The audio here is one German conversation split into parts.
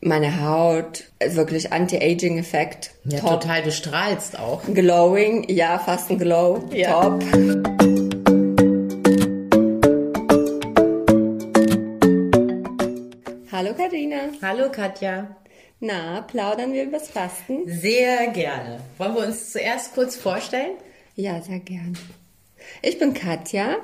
meine Haut, wirklich Anti-Aging-Effekt. Ja, top. total, du strahlst auch. Glowing, ja, fast ein Glow, Ja. top. Hallo Karina. Hallo Katja. Na, plaudern wir übers Fasten? Sehr gerne. Wollen wir uns zuerst kurz vorstellen? Ja, sehr gern. Ich bin Katja.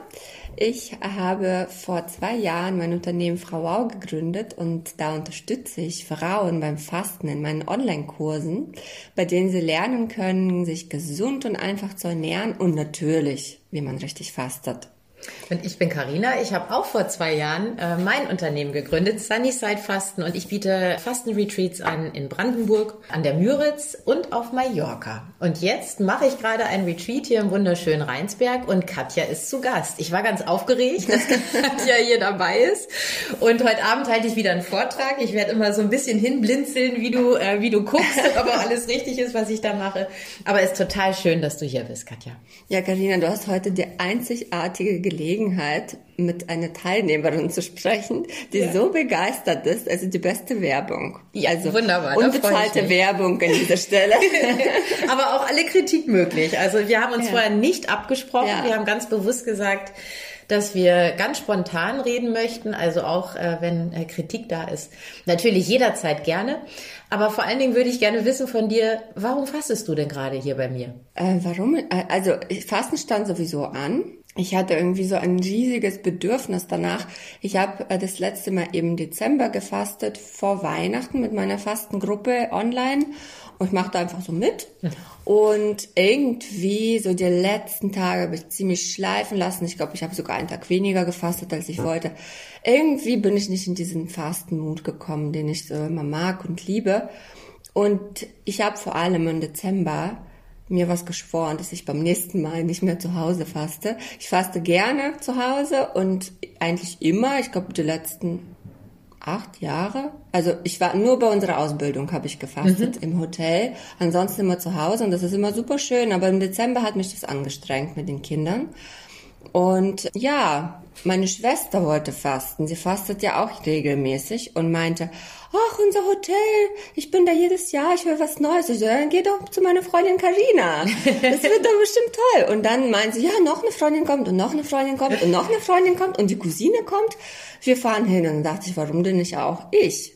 Ich habe vor zwei Jahren mein Unternehmen Frau Wow gegründet und da unterstütze ich Frauen beim Fasten in meinen Online-Kursen, bei denen sie lernen können, sich gesund und einfach zu ernähren und natürlich, wie man richtig fastet. Und ich bin Karina. Ich habe auch vor zwei Jahren äh, mein Unternehmen gegründet, Sunnyside Fasten, und ich biete Fastenretreats an in Brandenburg, an der Müritz und auf Mallorca. Und jetzt mache ich gerade ein Retreat hier im wunderschönen Rheinsberg und Katja ist zu Gast. Ich war ganz aufgeregt, dass Katja hier dabei ist. Und heute Abend halte ich wieder einen Vortrag. Ich werde immer so ein bisschen hinblinzeln, wie du, äh, wie du guckst, ob alles richtig ist, was ich da mache. Aber es ist total schön, dass du hier bist, Katja. Ja, Karina, du hast heute die einzigartige Gelegenheit, mit einer Teilnehmerin zu sprechen, die Ja. so begeistert ist. Also die beste Werbung. Ja, also wunderbar, Unbezahlte. Werbung an dieser Stelle. Aber auch alle Kritik möglich. Also wir haben uns Ja. vorher nicht abgesprochen. Ja. Wir haben ganz bewusst gesagt, dass wir ganz spontan reden möchten, also auch äh, wenn äh, Kritik da ist. Natürlich jederzeit gerne. Aber vor allen Dingen würde ich gerne wissen von dir, warum fastest du denn gerade hier bei mir? Äh, warum? Äh, Also Fasten stand sowieso an. Ich hatte irgendwie so ein riesiges Bedürfnis danach. Ich habe äh, das letzte Mal im Dezember gefastet vor Weihnachten mit meiner Fastengruppe online und ich machte einfach so mit. Und irgendwie so die letzten Tage habe ich ziemlich schleifen lassen. Ich glaube, ich habe sogar einen Tag weniger gefastet, als ich wollte. Irgendwie bin ich nicht in diesen Fastenmut gekommen, den ich so immer mag und liebe. Und ich habe vor allem im Dezember mir was geschworen, dass ich beim nächsten Mal nicht mehr zu Hause faste. Ich faste gerne zu Hause und eigentlich immer, ich glaube die letzten acht Jahre. Also ich war nur bei unserer Ausbildung habe ich gefastet im Hotel, ansonsten immer zu Hause und das ist immer super schön. Aber im Dezember hat mich das angestrengt mit den Kindern. Und ja, meine Schwester wollte fasten. Sie fastet ja auch regelmäßig und meinte, ach, unser Hotel, ich bin da jedes Jahr, ich will was Neues. Ich so, dann geh doch zu meiner Freundin Karina. Das wird doch bestimmt toll. Und dann meint sie, ja, noch eine Freundin kommt und noch eine Freundin kommt und noch eine Freundin kommt und die Cousine kommt. Wir fahren hin. Und dann dachte ich, warum denn nicht auch ich?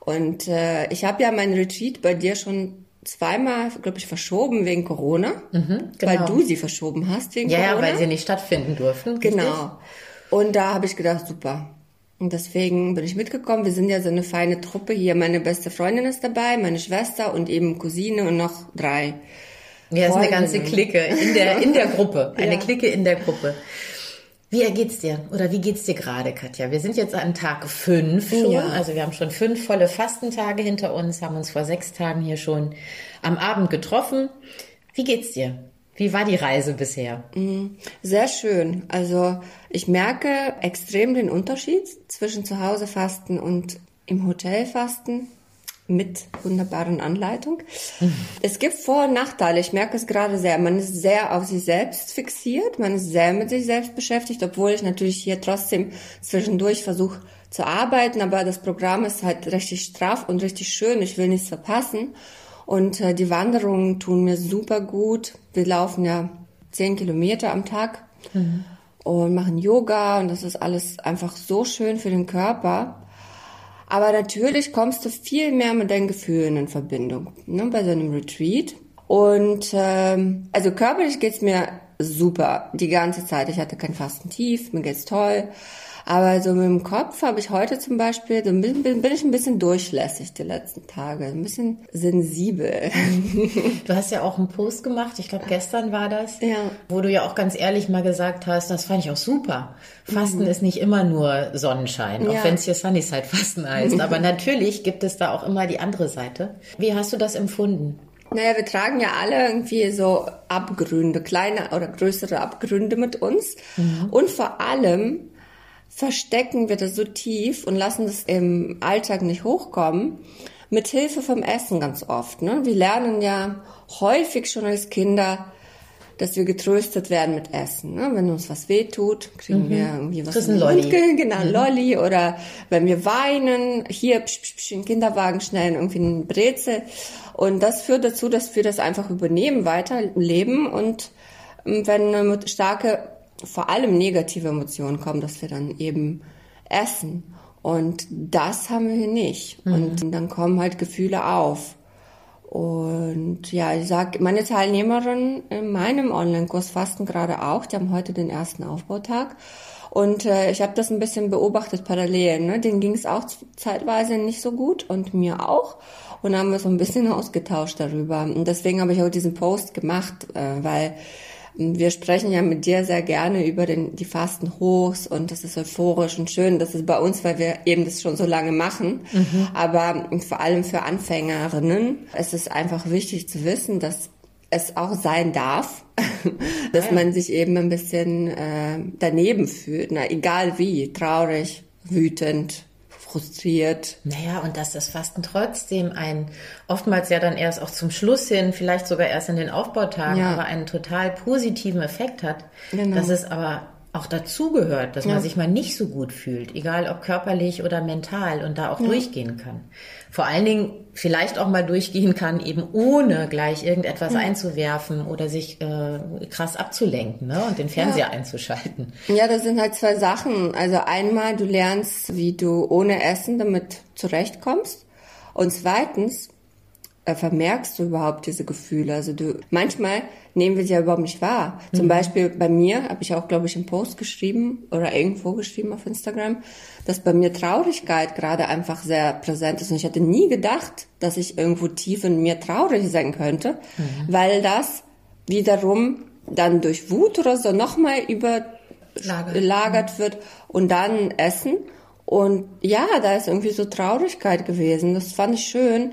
Und äh, ich habe ja mein Retreat bei dir schon zweimal, glaube ich, verschoben wegen Corona, weil genau. du sie verschoben hast wegen Ja, ja, Corona. weil sie nicht stattfinden durften. richtig? Genau. Und da habe ich gedacht, super. Und deswegen bin ich mitgekommen. Wir sind ja so eine feine Truppe hier. Meine beste Freundin ist dabei, meine Schwester und eben Cousine und noch drei. Ja, ist eine ganze. Clique in der, in der Gruppe. Eine Ja. Clique in der Gruppe. Wie geht's dir? Oder wie geht's dir gerade, Katja? Wir sind jetzt an Tag fünf schon. Ja. Also wir haben schon fünf volle Fastentage hinter uns, haben uns vor sechs Tagen hier schon am Abend getroffen. Wie geht's dir? Wie war die Reise bisher? Sehr schön. Also ich merke extrem den Unterschied zwischen zu Hause fasten und im Hotel fasten mit wunderbaren Anleitung. Es gibt Vor- und Nachteile. Ich merke es gerade sehr. Man ist sehr auf sich selbst fixiert. Man ist sehr mit sich selbst beschäftigt, obwohl ich natürlich hier trotzdem zwischendurch versuche zu arbeiten. Aber das Programm ist halt richtig straff und richtig schön. Ich will nichts verpassen. Und äh, die Wanderungen tun mir super gut. Wir laufen ja zehn Kilometer am Tag und machen Yoga und das ist alles einfach so schön für den Körper. Aber natürlich kommst du viel mehr mit deinen Gefühlen in Verbindung ne, bei so einem Retreat. Und ähm, also körperlich geht's mir super die ganze Zeit. Ich hatte kein Fastentief, mir geht's toll. Aber so mit dem Kopf habe ich heute zum Beispiel, so ein bisschen, bin ich ein bisschen durchlässig die letzten Tage, ein bisschen sensibel. Du hast ja auch einen Post gemacht, ich glaube gestern war das, Ja. wo du ja auch ganz ehrlich mal gesagt hast, das fand ich auch super. Fasten ist nicht immer nur Sonnenschein, auch Ja. wenn es hier Sunnyside Fasten heißt. Aber natürlich gibt es da auch immer die andere Seite. Wie hast du das empfunden? Naja, wir tragen ja alle irgendwie so Abgründe, kleine oder größere Abgründe mit uns. Und vor allem verstecken wir das so tief und lassen das im Alltag nicht hochkommen. Mit Hilfe vom Essen ganz oft. Ne? Wir lernen ja häufig schon als Kinder, dass wir getröstet werden mit Essen. Ne? Wenn uns was wehtut, kriegen mhm. wir irgendwie was. Das ist ein Lolli. Mund, genau, mhm. Lolli. Oder wenn wir weinen, hier psch, psch, psch, in Kinderwagen schnell irgendwie ein Brezel. Und das führt dazu, dass wir das einfach übernehmen, weiterleben. Und ähm, wenn eine starke, vor allem negative Emotionen kommen, dass wir dann eben essen. Und das haben wir hier nicht. Mhm. Und dann kommen halt Gefühle auf. Und ja, ich sag, meine Teilnehmerinnen in meinem Online-Kurs fasten gerade auch. Die haben heute den ersten Aufbautag. Und äh, ich habe das ein bisschen beobachtet parallel. Ne? Denen ging es auch zeitweise nicht so gut und mir auch. Und haben wir so ein bisschen ausgetauscht darüber. Und deswegen habe ich auch diesen Post gemacht, äh, weil wir sprechen ja mit dir sehr gerne über den, die Fastenhochs und das ist euphorisch und schön. Das ist bei uns, weil wir eben das schon so lange machen. Mhm. Aber vor allem für Anfängerinnen es ist einfach wichtig zu wissen, dass es auch sein darf, dass ja. man sich eben ein bisschen äh, daneben fühlt, na, egal wie, traurig, wütend, frustriert. Naja, und dass das Fasten trotzdem ein, oftmals ja dann erst auch zum Schluss hin, vielleicht sogar erst in den Aufbautagen, ja. aber einen total positiven Effekt hat. Genau. Dass es aber auch dazugehört, dass ja. man sich mal nicht so gut fühlt, egal ob körperlich oder mental und da auch ja. durchgehen kann. Vor allen Dingen vielleicht auch mal durchgehen kann, eben ohne gleich irgendetwas ja. einzuwerfen oder sich äh, krass abzulenken ne? und den Fernseher einzuschalten. Ja, das sind halt zwei Sachen. Also einmal, du lernst, wie du ohne Essen damit zurechtkommst. Und zweitens, vermerkst du überhaupt diese Gefühle? Also du, manchmal nehmen wir sie ja überhaupt nicht wahr. Zum mhm. Beispiel bei mir habe ich auch, glaube ich, einen Post geschrieben oder irgendwo geschrieben auf Instagram, dass bei mir Traurigkeit gerade einfach sehr präsent ist. Und ich hätte nie gedacht, dass ich irgendwo tief in mir traurig sein könnte, mhm. weil das wiederum dann durch Wut oder so nochmal überlagert mhm. wird und dann Essen. Und ja, da ist irgendwie so Traurigkeit gewesen. Das fand ich schön.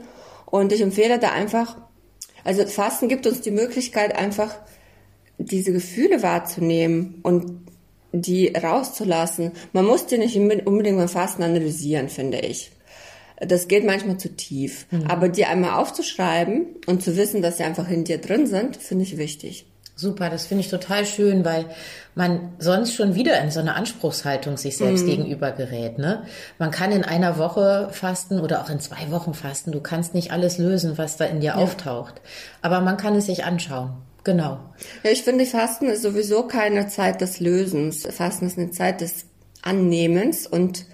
Und ich empfehle da einfach, also Fasten gibt uns die Möglichkeit, einfach diese Gefühle wahrzunehmen und die rauszulassen. Man muss die nicht unbedingt beim Fasten analysieren, finde ich. Das geht manchmal zu tief. Mhm. Aber die einmal aufzuschreiben und zu wissen, dass sie einfach in dir drin sind, finde ich wichtig. Super, das finde ich total schön, weil man sonst schon wieder in so eine Anspruchshaltung sich selbst mm. gegenüber gerät. Ne? Man kann in einer Woche fasten oder auch in zwei Wochen fasten. Du kannst nicht alles lösen, was da in dir ja. auftaucht. Aber man kann es sich anschauen. Genau. Ja, ich finde, Fasten ist sowieso keine Zeit des Lösens. Fasten ist eine Zeit des Annehmens und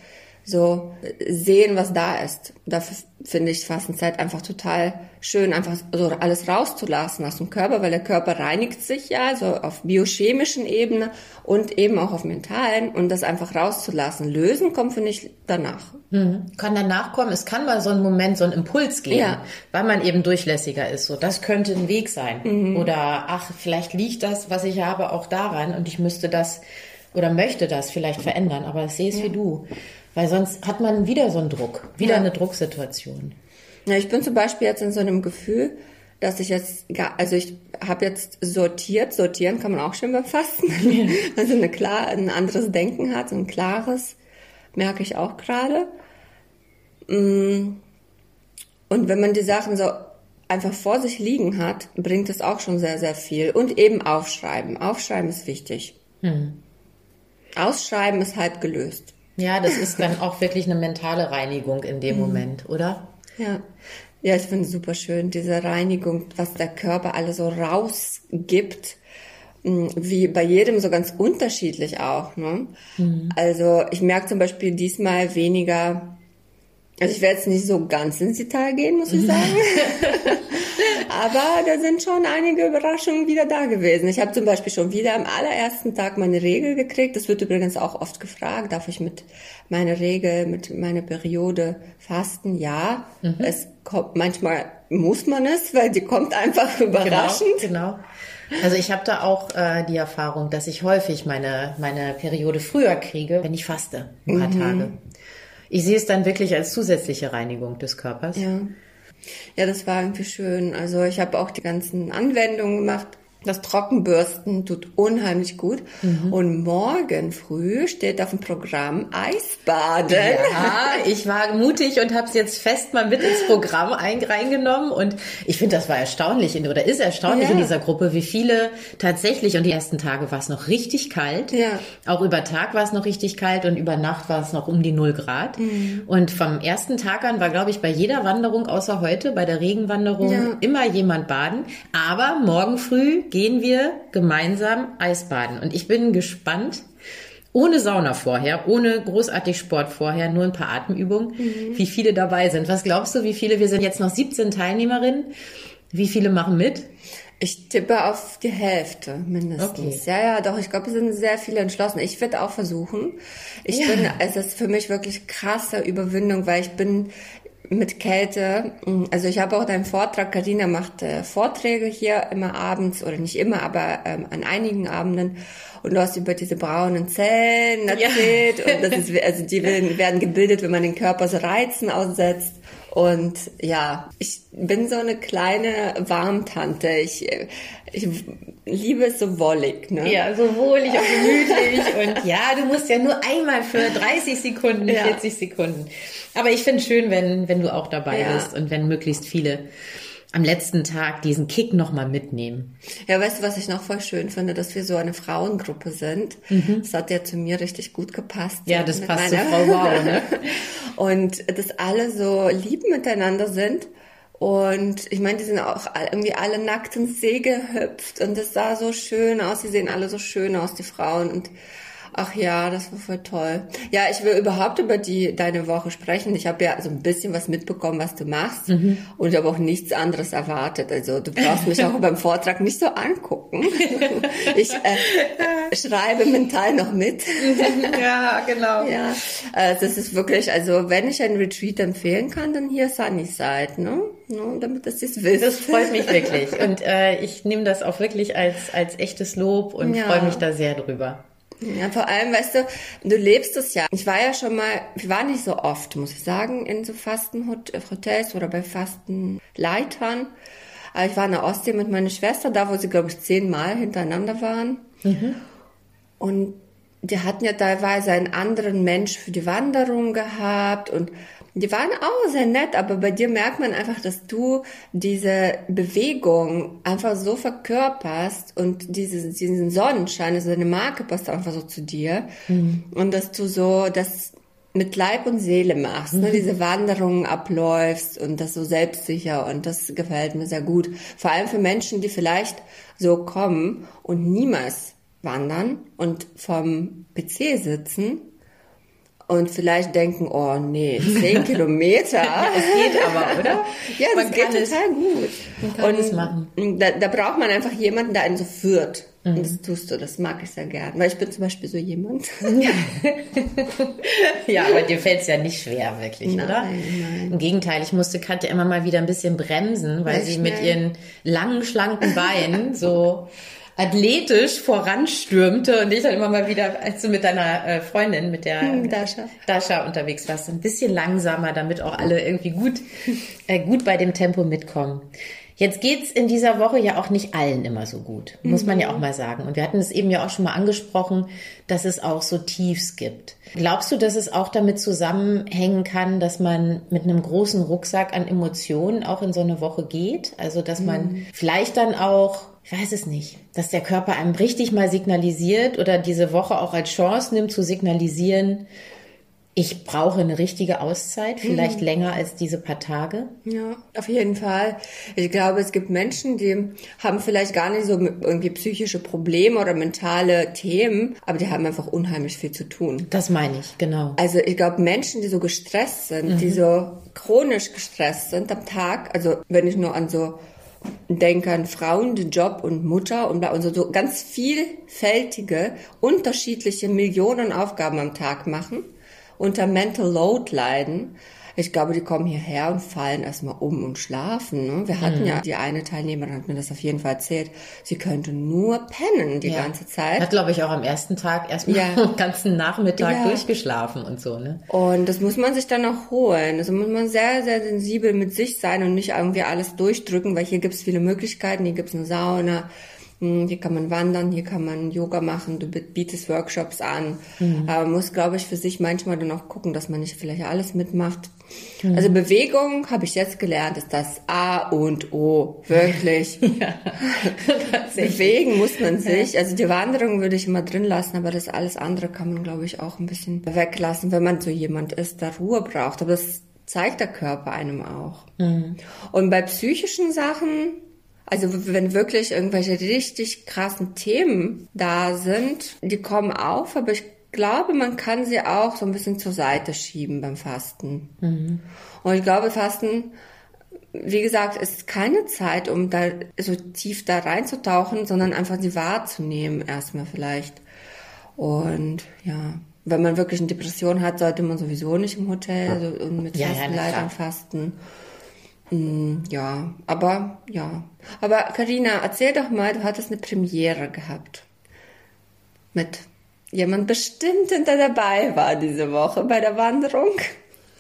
so sehen, was da ist. Dafür finde ich Fastenzeit einfach total schön, einfach so alles rauszulassen aus dem Körper, weil der Körper reinigt sich ja, so auf biochemischen Ebene und eben auch auf mentalen und das einfach rauszulassen. Lösen kommt, finde ich, danach. Mhm. Kann danach kommen. Es kann mal so ein Moment, so ein Impuls geben, ja. weil man eben durchlässiger ist. So, das könnte ein Weg sein. Mhm. Oder, ach, vielleicht liegt das, was ich habe, auch daran und ich müsste das oder möchte das vielleicht verändern, aber ich sehe es ja. wie du. Weil sonst hat man wieder so einen Druck, wieder ja. eine Drucksituation. Ja, ich bin zum Beispiel jetzt in so einem Gefühl, dass ich jetzt, also ich habe jetzt sortiert, sortieren kann man auch schon beim Fasten, ja. also eine klar, ein anderes Denken hat, so ein klares, merke ich auch gerade. Mm. Und wenn man die Sachen so einfach vor sich liegen hat, bringt es auch schon sehr, sehr viel. Und eben aufschreiben. Aufschreiben ist wichtig. Hm. Ausschreiben ist halb gelöst. Ja, das ist dann auch wirklich eine mentale Reinigung in dem mhm. Moment, oder? Ja. Ja, ich finde super schön, diese Reinigung, was der Körper alles so rausgibt, mm, wie bei jedem so ganz unterschiedlich auch. Ne? Mhm. Also ich merke zum Beispiel diesmal weniger, also ich werde jetzt nicht so ganz ins Detail gehen, muss ich sagen. Aber da sind schon einige Überraschungen wieder da gewesen. Ich habe zum Beispiel schon wieder am allerersten Tag meine Regel gekriegt. Das wird übrigens auch oft gefragt. Darf ich mit meiner Regel, mit meiner Periode fasten? Ja. Mhm. Es kommt, manchmal muss man es, weil die kommt einfach genau, überraschend. Genau. genau. Also ich habe da auch äh, die Erfahrung, dass ich häufig meine, meine Periode früher kriege, wenn ich faste, ein paar mhm. Tage. Ich sehe es dann wirklich als zusätzliche Reinigung des Körpers. Ja. Ja, das war irgendwie schön. Also ich habe auch die ganzen Anwendungen gemacht. Das Trockenbürsten tut unheimlich gut. Mhm. Und morgen früh steht auf dem Programm Eisbaden. Ja, ich war mutig und habe es jetzt fest mal mit ins Programm reingenommen. Und ich finde, das war erstaunlich oder ist erstaunlich ja. in dieser Gruppe, wie viele tatsächlich, und die ersten Tage war es noch richtig kalt. Ja. Auch über Tag war es noch richtig kalt und über Nacht war es noch um die null Grad. Mhm. Und vom ersten Tag an war, glaube ich, bei jeder Wanderung, außer heute, bei der Regenwanderung, ja. immer jemand baden. Aber morgen früh gehen wir gemeinsam Eisbaden. Und ich bin gespannt, ohne Sauna vorher, ohne großartig Sport vorher, nur ein paar Atemübungen, mhm. wie viele dabei sind. Was glaubst du, wie viele? Wir sind jetzt noch 17 Teilnehmerinnen. Wie viele machen mit? Ich tippe auf die Hälfte mindestens. Okay. Ja, ja, doch. Ich glaube, es sind sehr viele entschlossen. Ich werde auch versuchen. Ich ja. bin, es ist für mich wirklich krasse Überwindung, weil ich bin mit Kälte. Also ich habe auch deinen Vortrag, Karina macht äh, Vorträge hier immer abends oder nicht immer, aber ähm, an einigen Abenden und du hast über diese braunen Zellen erzählt ja. und das ist also die werden gebildet, wenn man den Körper so Reizen aussetzt und ja, ich bin so eine kleine Warmtante. Ich, ich liebe es so wollig. Ne? Ja, so wohlig und gemütlich. und ja, du musst ja nur einmal für 30 Sekunden, ja. 40 Sekunden. Aber ich finde es schön, wenn, wenn du auch dabei ja. bist und wenn möglichst viele am letzten Tag diesen Kick nochmal mitnehmen. Ja, weißt du, was ich noch voll schön finde, dass wir so eine Frauengruppe sind. Mhm. Das hat ja zu mir richtig gut gepasst. Ja, das passt zu Frau Wow, ne? Und dass alle so lieb miteinander sind. Und ich meine, die sind auch irgendwie alle nackt ins See gehüpft und das sah so schön aus. Die sehen alle so schön aus, die Frauen. Und Ach ja, das war voll toll. Ja, ich will überhaupt über die deine Woche sprechen. Ich habe ja so ein bisschen was mitbekommen, was du machst mhm. und ich habe auch nichts anderes erwartet. Also du brauchst mich auch beim Vortrag nicht so angucken. ich äh, schreibe mental noch mit. ja, genau. Ja, äh, das ist wirklich, also wenn ich ein Retreat empfehlen kann, dann hier Sunnyside, ne? No, damit das jetzt wisst. Das freut mich wirklich und äh, ich nehme das auch wirklich als als echtes Lob und ja. freue mich da sehr drüber. Ja, vor allem, weißt du, du lebst es ja. Ich war ja schon mal, ich war nicht so oft, muss ich sagen, in so Fastenhotels oder bei Fastenleitern. Aber ich war in der Ostsee mit meiner Schwester, da wo sie, glaube ich, zehnmal hintereinander waren. Mhm. Und die hatten ja teilweise einen anderen Mensch für die Wanderung gehabt und die waren auch sehr nett, aber bei dir merkt man einfach, dass du diese Bewegung einfach so verkörperst und dieses, diesen Sonnenschein, also deine Marke passt einfach so zu dir mhm. und dass du so das mit Leib und Seele machst, ne, mhm. diese Wanderungen abläufst und das so selbstsicher und das gefällt mir sehr gut. Vor allem für Menschen, die vielleicht so kommen und niemals wandern und vom PC sitzen und vielleicht denken, oh nee, zehn Kilometer. es geht aber, oder? Ja, das man geht total es, gut. Man kann und es machen. Da, da braucht man einfach jemanden, der einen so führt. Mhm. Und das tust du, das mag ich sehr gern. Weil ich bin zum Beispiel so jemand. ja, aber dir fällt es ja nicht schwer, wirklich, nein, oder? Nein. Im Gegenteil, ich musste Katja immer mal wieder ein bisschen bremsen, weil Echt sie mit ihren langen, schlanken Beinen so athletisch voranstürmte und ich dann immer mal wieder, als du mit deiner äh, Freundin, mit der hm, Dasha. Dasha unterwegs warst, ein bisschen langsamer, damit auch alle irgendwie gut, äh, gut bei dem Tempo mitkommen. Jetzt geht's in dieser Woche ja auch nicht allen immer so gut, muss man ja auch mal sagen. Und wir hatten es eben ja auch schon mal angesprochen, dass es auch so Tiefs gibt. Glaubst du, dass es auch damit zusammenhängen kann, dass man mit einem großen Rucksack an Emotionen auch in so eine Woche geht? Also, dass man mhm. vielleicht dann auch ich weiß es nicht, dass der Körper einem richtig mal signalisiert oder diese Woche auch als Chance nimmt zu signalisieren, ich brauche eine richtige Auszeit, vielleicht mhm. länger als diese paar Tage. Ja, auf jeden Fall. Ich glaube, es gibt Menschen, die haben vielleicht gar nicht so irgendwie psychische Probleme oder mentale Themen, aber die haben einfach unheimlich viel zu tun. Das meine ich, genau. Also ich glaube, Menschen, die so gestresst sind, mhm. die so chronisch gestresst sind am Tag, also wenn ich nur an so denke an Frauen, Job und Mutter und also so ganz vielfältige, unterschiedliche Millionen Aufgaben am Tag machen unter Mental Load leiden. Ich glaube, die kommen hierher und fallen erstmal um und schlafen. Ne? Wir hatten mhm. ja, die eine Teilnehmerin hat mir das auf jeden Fall erzählt, sie könnte nur pennen die ja. ganze Zeit. Hat, glaube ich, auch am ersten Tag erstmal ja. den ganzen Nachmittag ja. durchgeschlafen und so. Ne? Und das muss man sich dann auch holen. Also muss man sehr, sehr sensibel mit sich sein und nicht irgendwie alles durchdrücken, weil hier gibt es viele Möglichkeiten. Hier gibt es eine Sauna, Hm, Hier kann man wandern, hier kann man Yoga machen, du bietest Workshops an. Aber man muss, glaube ich, für sich manchmal dann auch gucken, dass man nicht vielleicht alles mitmacht. Also Bewegung, habe ich jetzt gelernt, ist das A und O. Wirklich. Bewegen muss man sich. Also die Wanderung würde ich immer drin lassen, aber das alles andere kann man, glaube ich, auch ein bisschen weglassen, wenn man so jemand ist, der Ruhe braucht. Aber das zeigt der Körper einem auch. Und bei psychischen Sachen, also wenn wirklich irgendwelche richtig krassen Themen da sind, die kommen auf, aber ich glaube, man kann sie auch so ein bisschen zur Seite schieben beim Fasten. Und ich glaube, Fasten, wie gesagt, ist keine Zeit, um da so tief da reinzutauchen, sondern einfach sie wahrzunehmen erstmal vielleicht. Und ja, wenn man wirklich eine Depression hat, sollte man sowieso nicht im Hotel also, und mit Ja, ja, festen na klar. Leitern fasten. Mm, Ja, aber ja. Aber Karina, erzähl doch mal, du hattest eine Premiere gehabt. Mit jemand bestimmten, der dabei war diese Woche bei der Wanderung.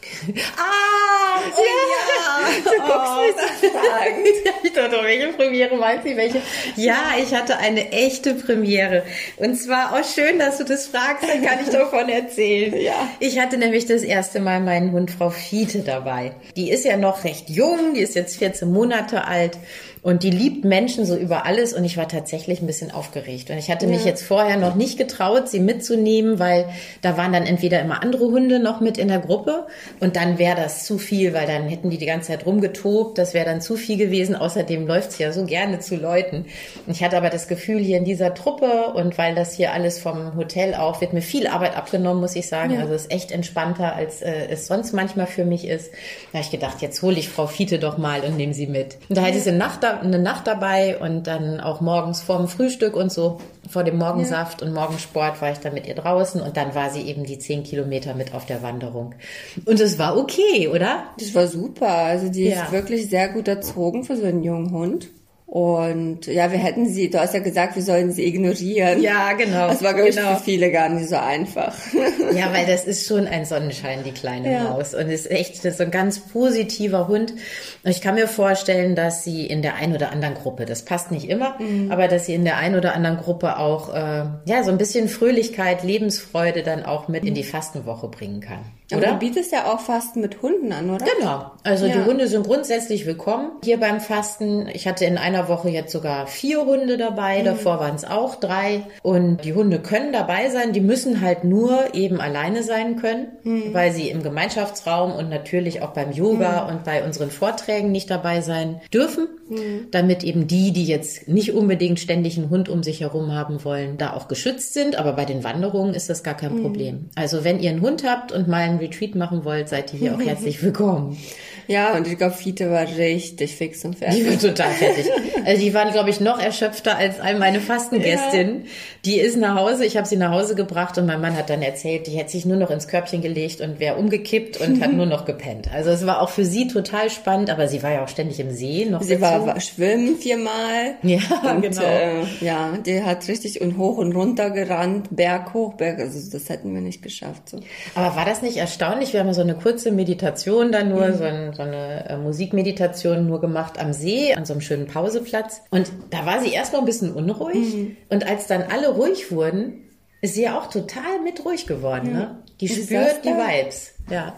Ah, oh ja. Du guckst mich so fragend. Ich dachte, welche Premiere meint sie? Welche? Ja, ich hatte eine echte Premiere. Und zwar auch schön, dass du das fragst, dann kann ich davon erzählen. Ja. Ich hatte nämlich das erste Mal meinen Hund Frau Fiete dabei. Die ist ja noch recht jung, die ist jetzt 14 Monate alt. Und die liebt Menschen so über alles und ich war tatsächlich ein bisschen aufgeregt. Und ich hatte mich jetzt vorher noch nicht getraut, sie mitzunehmen, weil da waren dann entweder immer andere Hunde noch mit in der Gruppe und dann wäre das zu viel, weil dann hätten die die ganze Zeit rumgetobt. Das wäre dann zu viel gewesen. Außerdem läuft sie ja so gerne zu Leuten. Ich hatte aber das Gefühl, hier in dieser Truppe und weil das hier alles vom Hotel auch, wird mir viel Arbeit abgenommen, muss ich sagen. Ja. Also es ist echt entspannter, als äh, es sonst manchmal für mich ist. Da habe ich gedacht, jetzt hole ich Frau Fiete doch mal und nehme sie mit. Und da hatte sie eine Nacht, eine Nacht dabei und dann auch morgens vorm Frühstück und so, vor dem Morgensaft und Morgensport war ich dann mit ihr draußen und dann war sie eben die zehn Kilometer mit auf der Wanderung. Und es war okay, oder? Das war super. Also die Ja. ist wirklich sehr gut erzogen für so einen jungen Hund. Und ja, wir hätten sie, du hast ja gesagt, wir sollen sie ignorieren. Ja, genau. Das war, glaube ich, Genau. für viele gar nicht so einfach. Ja, weil das ist schon ein Sonnenschein, die kleine Ja. Maus. Und ist echt das ist so ein ganz positiver Hund. Und ich kann mir vorstellen, dass sie in der einen oder anderen Gruppe, das passt nicht immer, Mhm. aber dass sie in der einen oder anderen Gruppe auch äh, ja so ein bisschen Fröhlichkeit, Lebensfreude dann auch mit in die Fastenwoche bringen kann. Aber Oder? du bietest ja auch Fasten mit Hunden an, oder? Genau. Also Ja. die Hunde sind grundsätzlich willkommen hier beim Fasten. Ich hatte in einer Woche jetzt sogar vier Hunde dabei. Mhm. Davor waren es auch drei. Und die Hunde können dabei sein. Die müssen halt nur eben alleine sein können, Mhm. weil sie im Gemeinschaftsraum und natürlich auch beim Yoga und bei unseren Vorträgen nicht dabei sein dürfen, Mhm. damit eben die, die jetzt nicht unbedingt ständig einen Hund um sich herum haben wollen, da auch geschützt sind. Aber bei den Wanderungen ist das gar Mhm. kein Problem. Also wenn ihr einen Hund habt und mal einen Retreat machen wollt, seid ihr hier auch herzlich willkommen. Ja, und ich glaube, Fiete war richtig fix und fertig. Die war total fertig. Also die waren, glaube ich, noch erschöpfter als all meine Fastengästinnen. Die ist nach Hause, ich habe sie nach Hause gebracht und mein Mann hat dann erzählt, die hätte sich nur noch ins Körbchen gelegt und wäre umgekippt und hat nur noch gepennt. Also es war auch für sie total spannend, aber sie war ja auch ständig im See noch Sie war, war schwimmen viermal. Ja, und, genau. Äh, ja, die hat richtig und hoch und runter gerannt, Berg hoch, Berg. Also das hätten wir nicht geschafft. So. Aber war das nicht erstaunlich? Wir haben so eine kurze Meditation dann nur, so, ein, so eine äh, Musikmeditation nur gemacht am See, an so einem schönen Pauseplatz. Und da war sie erstmal ein bisschen unruhig. Und als dann alle ruhig wurden, ist sie ja auch total mit ruhig geworden. Ne? Die ist spürt die? Vibes. Ja.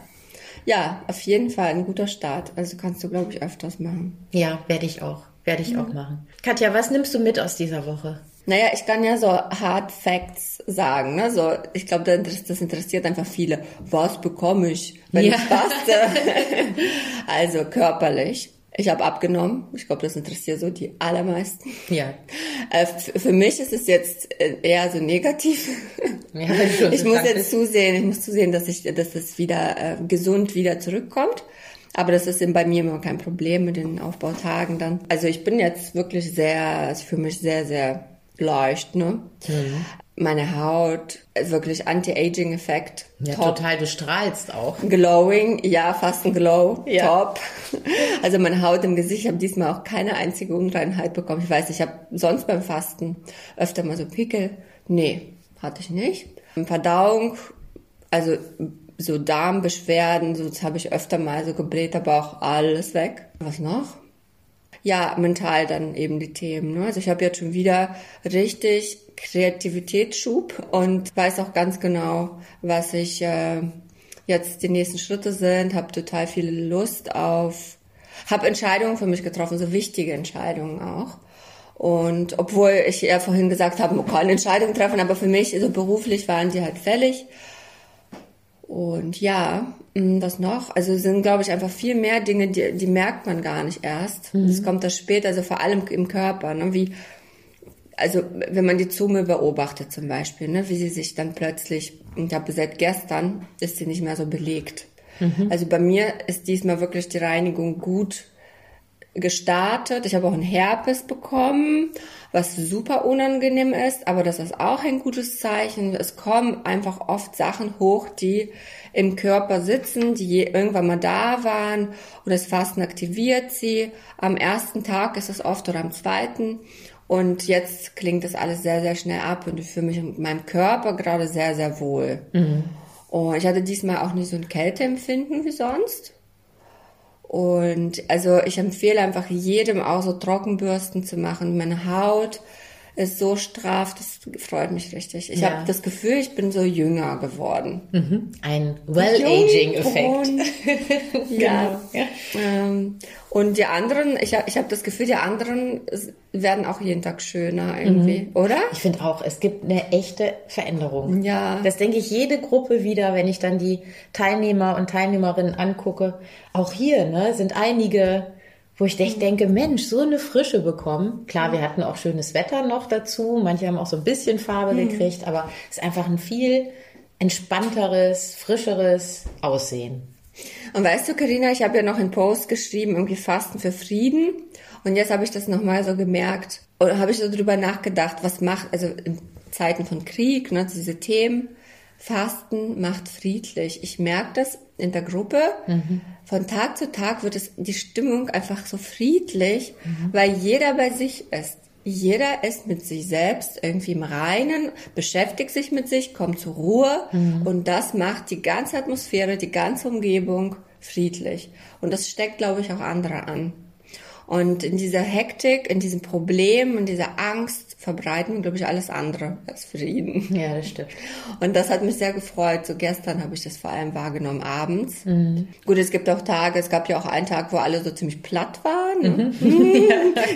Ja, auf jeden Fall ein guter Start. Also kannst du, glaube ich, öfters machen. Ja, werde ich auch. Werde ich auch machen. Katja, was nimmst du mit aus dieser Woche? Naja, ich kann ja so Hard Facts sagen. Ne? So, ich glaube, das, das interessiert einfach viele. Was bekomme ich, wenn Ja. ich faste? also körperlich. Ich habe abgenommen. Ich glaube, das interessiert so die allermeisten. Ja. Äh, für mich ist es jetzt äh, eher so negativ. Ja, schon ich muss jetzt zusehen, ich muss zusehen, dass ich, dass es wieder äh, gesund wieder zurückkommt. Aber das ist eben bei mir immer kein Problem mit den Aufbautagen dann. Also ich bin jetzt wirklich sehr, also für mich sehr, sehr leicht, ne? Mhm. Meine Haut, wirklich Anti-Aging-Effekt. Ja, top. total. Du strahlst auch. Glowing, ja, fast ein Glow, Ja. top. Also meine Haut im Gesicht, ich habe diesmal auch keine einzige Unreinheit bekommen. Ich weiß, ich habe sonst beim Fasten öfter mal so Pickel. Nee, hatte ich nicht. Verdauung, also so Darmbeschwerden, so das habe ich öfter mal so gebläht, aber auch alles weg. Was noch? Ja, mental dann eben die Themen. Ne? Also ich habe jetzt schon wieder richtig Kreativitätsschub und weiß auch ganz genau, was ich äh, jetzt die nächsten Schritte sind, habe total viel Lust auf, habe Entscheidungen für mich getroffen, so wichtige Entscheidungen auch. Und obwohl ich ja vorhin gesagt habe, man kann Entscheidungen treffen, aber für mich, also beruflich waren die halt fällig. Und ja, mm, was noch? Also es sind, glaube ich, einfach viel mehr Dinge, die, die merkt man gar nicht erst. Mhm. Das kommt das später, also vor allem im Körper, ne? wie also wenn man die Zunge beobachtet zum Beispiel, ne, wie sie sich dann plötzlich, ich habe seit gestern, ist sie nicht mehr so belegt. Mhm. Also bei mir ist diesmal wirklich die Reinigung gut gestartet. Ich habe auch einen Herpes bekommen, was super unangenehm ist, aber das ist auch ein gutes Zeichen. Es kommen einfach oft Sachen hoch, die im Körper sitzen, die irgendwann mal da waren und das Fasten aktiviert sie. Am ersten Tag ist es oft oder am zweiten und jetzt klingt das alles sehr, sehr schnell ab und ich fühle mich mit meinem Körper gerade sehr, sehr wohl. Mhm. Und ich hatte diesmal auch nicht so ein Kälteempfinden wie sonst. Und also ich empfehle einfach jedem auch so Trockenbürsten zu machen. Meine Haut ist so straff, das freut mich richtig. Ich ja. habe das Gefühl, ich bin so jünger geworden. Mhm. Ein Well-Aging-Effekt. ja. Genau. ja. Ähm, und die anderen, ich habe ich hab das Gefühl, die anderen werden auch jeden Tag schöner irgendwie, mhm. oder? Ich finde auch, es gibt eine echte Veränderung. Ja. Das denke ich jede Gruppe wieder, wenn ich dann die Teilnehmer und Teilnehmerinnen angucke. Auch hier ne, sind einige wo ich echt denke, Mensch, so eine Frische bekommen. Klar, wir hatten auch schönes Wetter noch dazu. Manche haben auch so ein bisschen Farbe mhm. gekriegt, aber es ist einfach ein viel entspannteres, frischeres Aussehen. Und weißt du, Karina, ich habe ja noch einen Post geschrieben, irgendwie Fasten für Frieden. Und jetzt habe ich das nochmal so gemerkt und habe ich so drüber nachgedacht, was macht, also in Zeiten von Krieg, ne, diese Themen, Fasten macht friedlich. Ich merke das in der Gruppe. Mhm. Von Tag zu Tag wird es die Stimmung einfach so friedlich, mhm. weil jeder bei sich ist. Jeder ist mit sich selbst irgendwie im Reinen, beschäftigt sich mit sich, kommt zur Ruhe mhm. und das macht die ganze Atmosphäre, die ganze Umgebung friedlich. Und das steckt, glaube ich, auch andere an. Und in dieser Hektik, in diesem Problem, in dieser Angst verbreiten, glaube ich, alles andere als Frieden. Ja, das stimmt. Und das hat mich sehr gefreut. So gestern habe ich das vor allem wahrgenommen abends. Mhm. Gut, es gibt auch Tage, es gab ja auch einen Tag, wo alle so ziemlich platt waren. Ne? Mhm.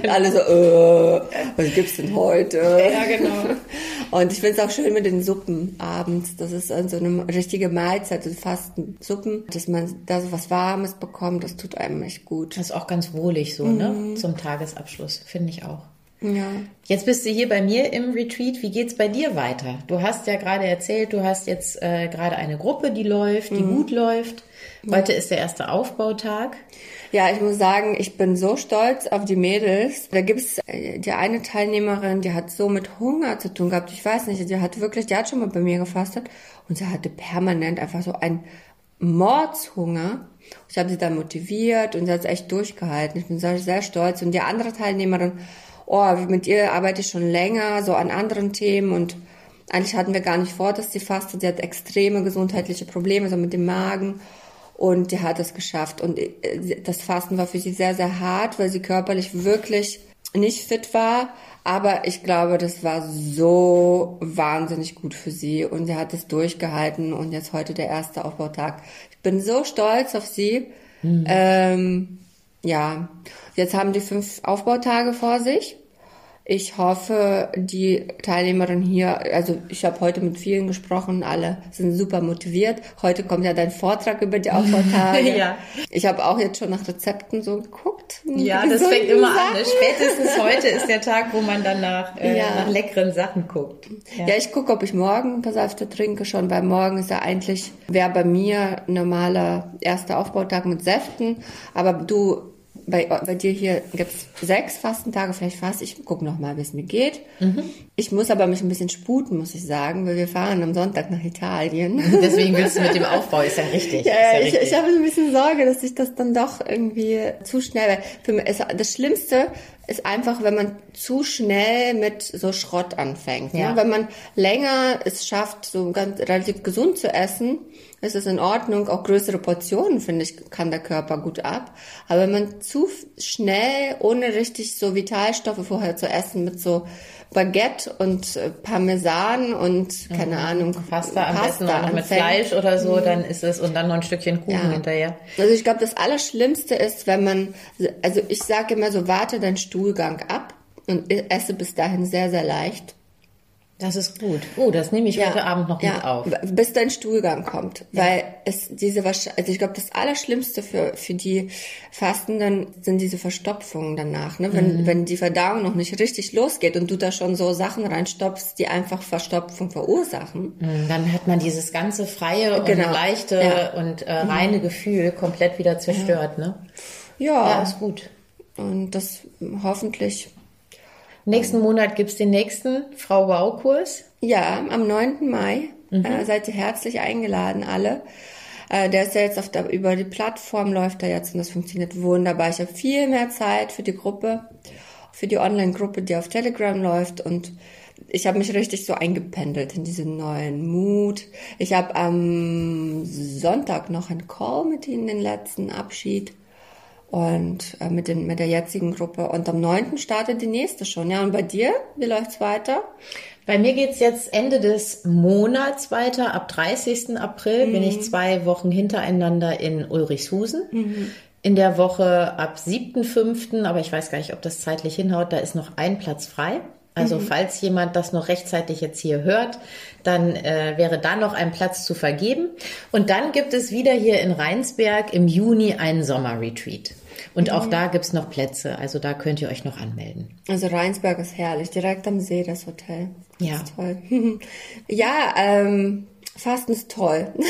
alle so, äh, was gibt's denn heute? Ja, genau. Und ich finde es auch schön mit den Suppen abends. Das ist so eine richtige Mahlzeit, so Fasten Suppen, dass man da so was Warmes bekommt, das tut einem echt gut. Das ist auch ganz wohlig so, ne? mhm. ne? Zum Tagesabschluss, finde ich auch. Ja. Jetzt bist du hier bei mir im Retreat. Wie geht's bei dir weiter? Du hast ja gerade erzählt, du hast jetzt äh, gerade eine Gruppe, die läuft, die mhm. gut läuft. Heute ja. ist der erste Aufbautag. Ja, ich muss sagen, ich bin so stolz auf die Mädels. Da gibt's äh, die eine Teilnehmerin, die hat so mit Hunger zu tun gehabt. Ich weiß nicht, die hat wirklich, die hat schon mal bei mir gefastet und sie hatte permanent einfach so einen Mordshunger. Ich habe sie dann motiviert und sie hat es echt durchgehalten. Ich bin sehr, sehr stolz. Und die andere Teilnehmerin, oh, mit ihr arbeite ich schon länger, so an anderen Themen und eigentlich hatten wir gar nicht vor, dass sie fastet. Sie hat extreme gesundheitliche Probleme, so mit dem Magen. Und die hat es geschafft. Und äh, das Fasten war für sie sehr, sehr hart, weil sie körperlich wirklich nicht fit war. Aber ich glaube, das war so wahnsinnig gut für sie. Und sie hat es durchgehalten. Und jetzt heute der erste Aufbautag. Ich bin so stolz auf sie. Mhm. Ähm, ja, jetzt haben die fünf Aufbautage vor sich. Ich hoffe, die Teilnehmerin hier, also ich habe heute mit vielen gesprochen, alle sind super motiviert. Heute kommt ja dein Vortrag über die Aufbautage. ja. Ich habe auch jetzt schon nach Rezepten so geguckt. Ja, das fängt immer Sachen. an. Ne? Spätestens heute ist der Tag, wo man dann nach, äh, ja. nach leckeren Sachen guckt. Ja, ja ich gucke, ob ich morgen ein paar Säfte trinke schon, weil morgen ist ja eigentlich, wäre bei mir normaler erster Aufbautag mit Säften. Aber du bei, bei dir hier gibt's sechs Fastentage, vielleicht fast. Ich gucke noch mal, wie es mir geht. Mhm. Ich muss aber mich ein bisschen sputen, muss ich sagen, weil wir fahren am Sonntag nach Italien. Deswegen willst du mit dem Aufbau, ist ja richtig. Ja, ja ich, ich habe ein bisschen Sorge, dass ich das dann doch irgendwie zu schnell, für mich ist das Schlimmste ist einfach, wenn man zu schnell mit so Schrott anfängt. Ja. Ne? Wenn man länger es schafft, so ganz relativ gesund zu essen, ist es in Ordnung. Auch größere Portionen, finde ich, kann der Körper gut ab. Aber wenn man zu schnell, ohne richtig so Vitalstoffe vorher zu essen, mit so Baguette und äh, Parmesan und keine Ahnung, Mhm. Pasta am besten auch noch mit. Fleisch oder so, dann ist es und dann noch ein Stückchen Kuchen Ja. hinterher. Also ich glaube, das Allerschlimmste ist, wenn man, also ich sage immer so, warte deinen Stuhlgang ab und esse bis dahin sehr, sehr leicht. Das ist gut. Oh, das nehme ich heute Abend noch mit auf. Bis dein Stuhlgang kommt. Weil es diese also ich glaube, das Allerschlimmste für, für die Fastenden sind diese Verstopfungen danach. Ne? Mhm. Wenn, wenn die Verdauung noch nicht richtig losgeht und du da schon so Sachen reinstopfst, die einfach Verstopfung verursachen. Mm, Dann hat man dieses ganze freie und Genau. leichte Ja. und äh, reine Gefühl komplett wieder zerstört, ne? Ja, Ja, ist gut. und das hoffentlich Nächsten Monat gibt's den nächsten Frau Wow-Kurs. Ja, am 9. Mai Mhm. äh, seid ihr herzlich eingeladen, alle. Äh, der ist ja jetzt auf der, über die Plattform läuft er jetzt und das funktioniert wunderbar. Ich habe viel mehr Zeit für die Gruppe, für die Online-Gruppe, die auf Telegram läuft und ich habe mich richtig so eingependelt in diesen neuen Mut. Ich habe am Sonntag noch einen Call mit ihnen, den letzten Abschied und äh, mit, den, mit der jetzigen Gruppe. Und am 9. startet die nächste schon. Ja, und bei dir, wie läuft's weiter? Bei mir geht's jetzt Ende des Monats weiter. Ab 30. April bin ich zwei Wochen hintereinander in Ulrichshusen. In der Woche ab 7.5., aber ich weiß gar nicht, ob das zeitlich hinhaut, da ist noch ein Platz frei. Also falls jemand das noch rechtzeitig jetzt hier hört, dann äh, wäre da noch ein Platz zu vergeben. Und dann gibt es wieder hier in Rheinsberg im Juni einen Sommerretreat. Und auch da gibt's noch Plätze, also da könnt ihr euch noch anmelden. Also Rheinsberg ist herrlich, direkt am See das Hotel. Ja. Ist toll. ja, ähm, Fasten ist toll.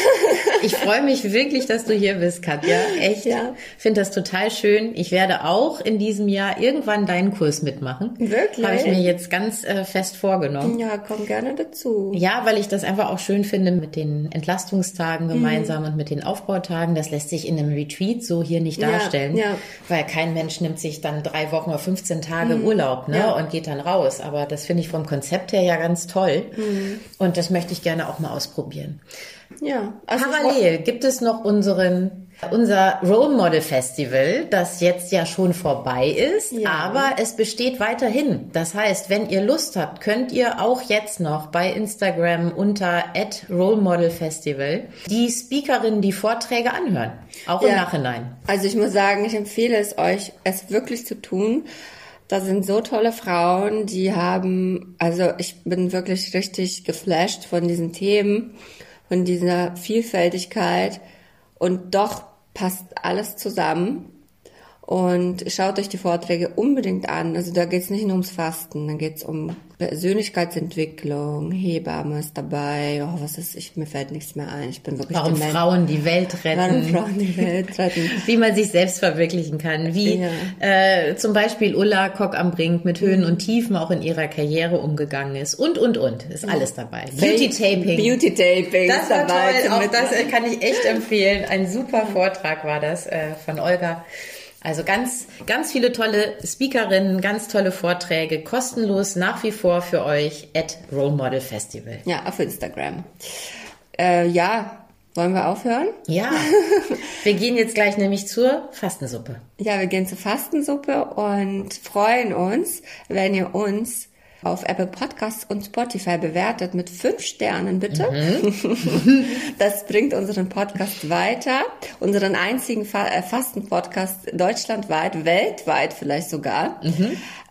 Ich freue mich wirklich, dass du hier bist, Katja. Echt. Ja. Finde das total schön. Ich werde auch in diesem Jahr irgendwann deinen Kurs mitmachen. Wirklich? Habe ich mir jetzt ganz äh, fest vorgenommen. ja, komm gerne dazu. Ja, weil ich das einfach auch schön finde mit den Entlastungstagen Mhm. gemeinsam und mit den Aufbautagen. Das lässt sich in einem Retreat so hier nicht Ja, darstellen. ja. Weil kein Mensch nimmt sich dann drei Wochen oder 15 Tage Urlaub ne, Mhm. Ja. und geht dann raus. Aber das finde ich vom Konzept her ja ganz toll. Mhm. Und das möchte ich gerne auch mal ausprobieren. Ja. Also Parallel gibt es noch unseren, unser Role Model Festival, das jetzt ja schon vorbei ist, Ja. aber es besteht weiterhin. Das heißt, wenn ihr Lust habt, könnt ihr auch jetzt noch bei Instagram unter Role Model Festival die Speakerinnen die Vorträge anhören. Auch im Ja. Nachhinein. Also ich muss sagen, ich empfehle es euch, es wirklich zu tun. Da sind so tolle Frauen, die haben, also ich bin wirklich richtig geflasht von diesen Themen, von dieser Vielfältigkeit und doch passt alles zusammen. Und schaut euch die Vorträge unbedingt an. Also da geht es nicht nur ums Fasten, da geht es um Persönlichkeitsentwicklung, Hebamme ist dabei, oh, was ist, ich, mir fällt nichts mehr ein. Ich bin wirklich Warum dement. Frauen die Welt retten. Warum Frauen die Welt retten. wie man sich selbst verwirklichen kann, wie äh, zum Beispiel Ulla Kock am Brink mit Höhen und Tiefen auch in ihrer Karriere umgegangen ist und und und ist alles dabei. Beauty Taping. Beauty Taping. das ist war dabei toll, auch das kann ich echt empfehlen. Ein super Vortrag war das äh, von Olga. Also ganz, ganz viele tolle Speakerinnen, ganz tolle Vorträge, kostenlos nach wie vor für euch at Role Model Festival. Ja, auf Instagram. Äh, ja, wollen wir aufhören? Ja, wir gehen jetzt gleich nämlich zur Fastensuppe. Ja, wir gehen zur Fastensuppe und freuen uns, wenn ihr uns auf Apple Podcasts und Spotify bewertet mit fünf Sternen, bitte. Das bringt unseren Podcast weiter, unseren einzigen Fa äh, Fasten-Podcast deutschlandweit, weltweit vielleicht sogar.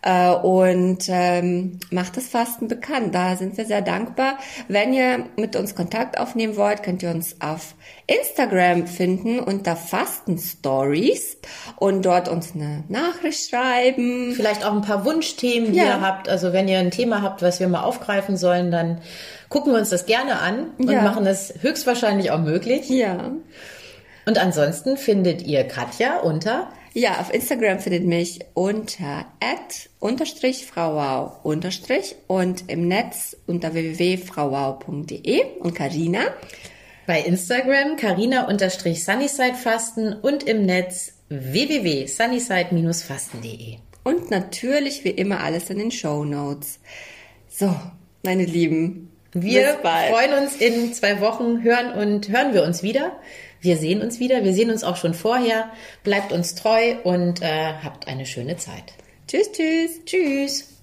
Äh, und ähm, macht das Fasten bekannt. Da sind wir sehr dankbar. Wenn ihr mit uns Kontakt aufnehmen wollt, könnt ihr uns auf Instagram finden unter Fasten Stories und dort uns eine Nachricht schreiben. Vielleicht auch ein paar Wunschthemen, die Ja. ihr habt. Also wenn ihr ein Thema habt, was wir mal aufgreifen sollen, dann gucken wir uns das gerne an und Ja. machen es höchstwahrscheinlich auch möglich. Ja. Und ansonsten findet ihr Katja unter Ja, auf Instagram findet mich unter unterstrich frauwau unterstrich und im Netz unter www.frauwau.de und Karina. bei Instagram carina unterstrich Sunnyside Fasten und im Netz www.sunnyside-fasten.de. und natürlich wie immer alles in den Show Notes. So, meine Lieben. Wir freuen uns in zwei Wochen, hören und hören wir uns wieder. Wir sehen uns wieder. Wir sehen uns auch schon vorher. Bleibt uns treu und äh, habt eine schöne Zeit. Tschüss, tschüss. Tschüss.